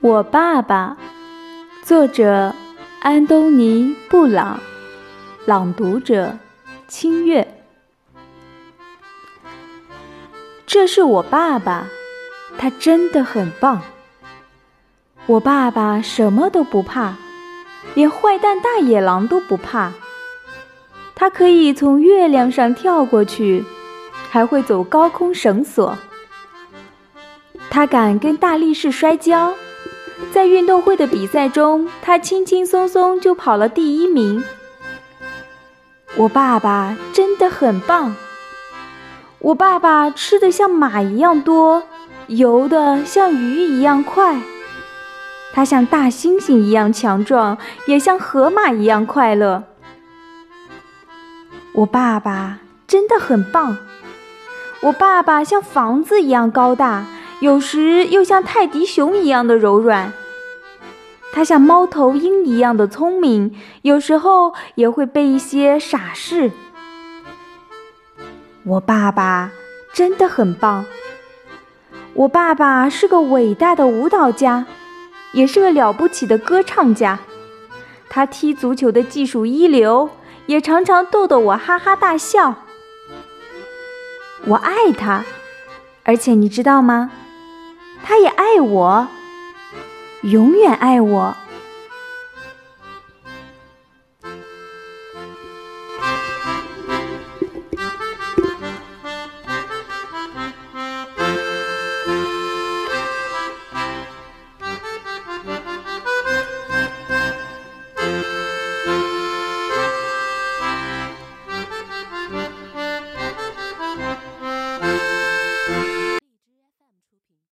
我爸爸，作者安东尼·布朗，朗读者清月。这是我爸爸，他真的很棒。我爸爸什么都不怕，连坏蛋大野狼都不怕。他可以从月亮上跳过去，还会走高空绳索。他敢跟大力士摔跤。在运动会的比赛中，他轻轻松松就跑了第一名。我爸爸真的很棒。我爸爸吃的像马一样多，游的像鱼一样快。他像大猩猩一样强壮，也像河马一样快乐。我爸爸真的很棒。我爸爸像房子一样高大。有时又像泰迪熊一样的柔软，它像猫头鹰一样的聪明，有时候也会被一些傻事。我爸爸真的很棒。我爸爸是个伟大的舞蹈家，也是个了不起的歌唱家。他踢足球的技术一流，也常常逗得我哈哈大笑。我爱他，而且你知道吗？他也爱我，永远爱我。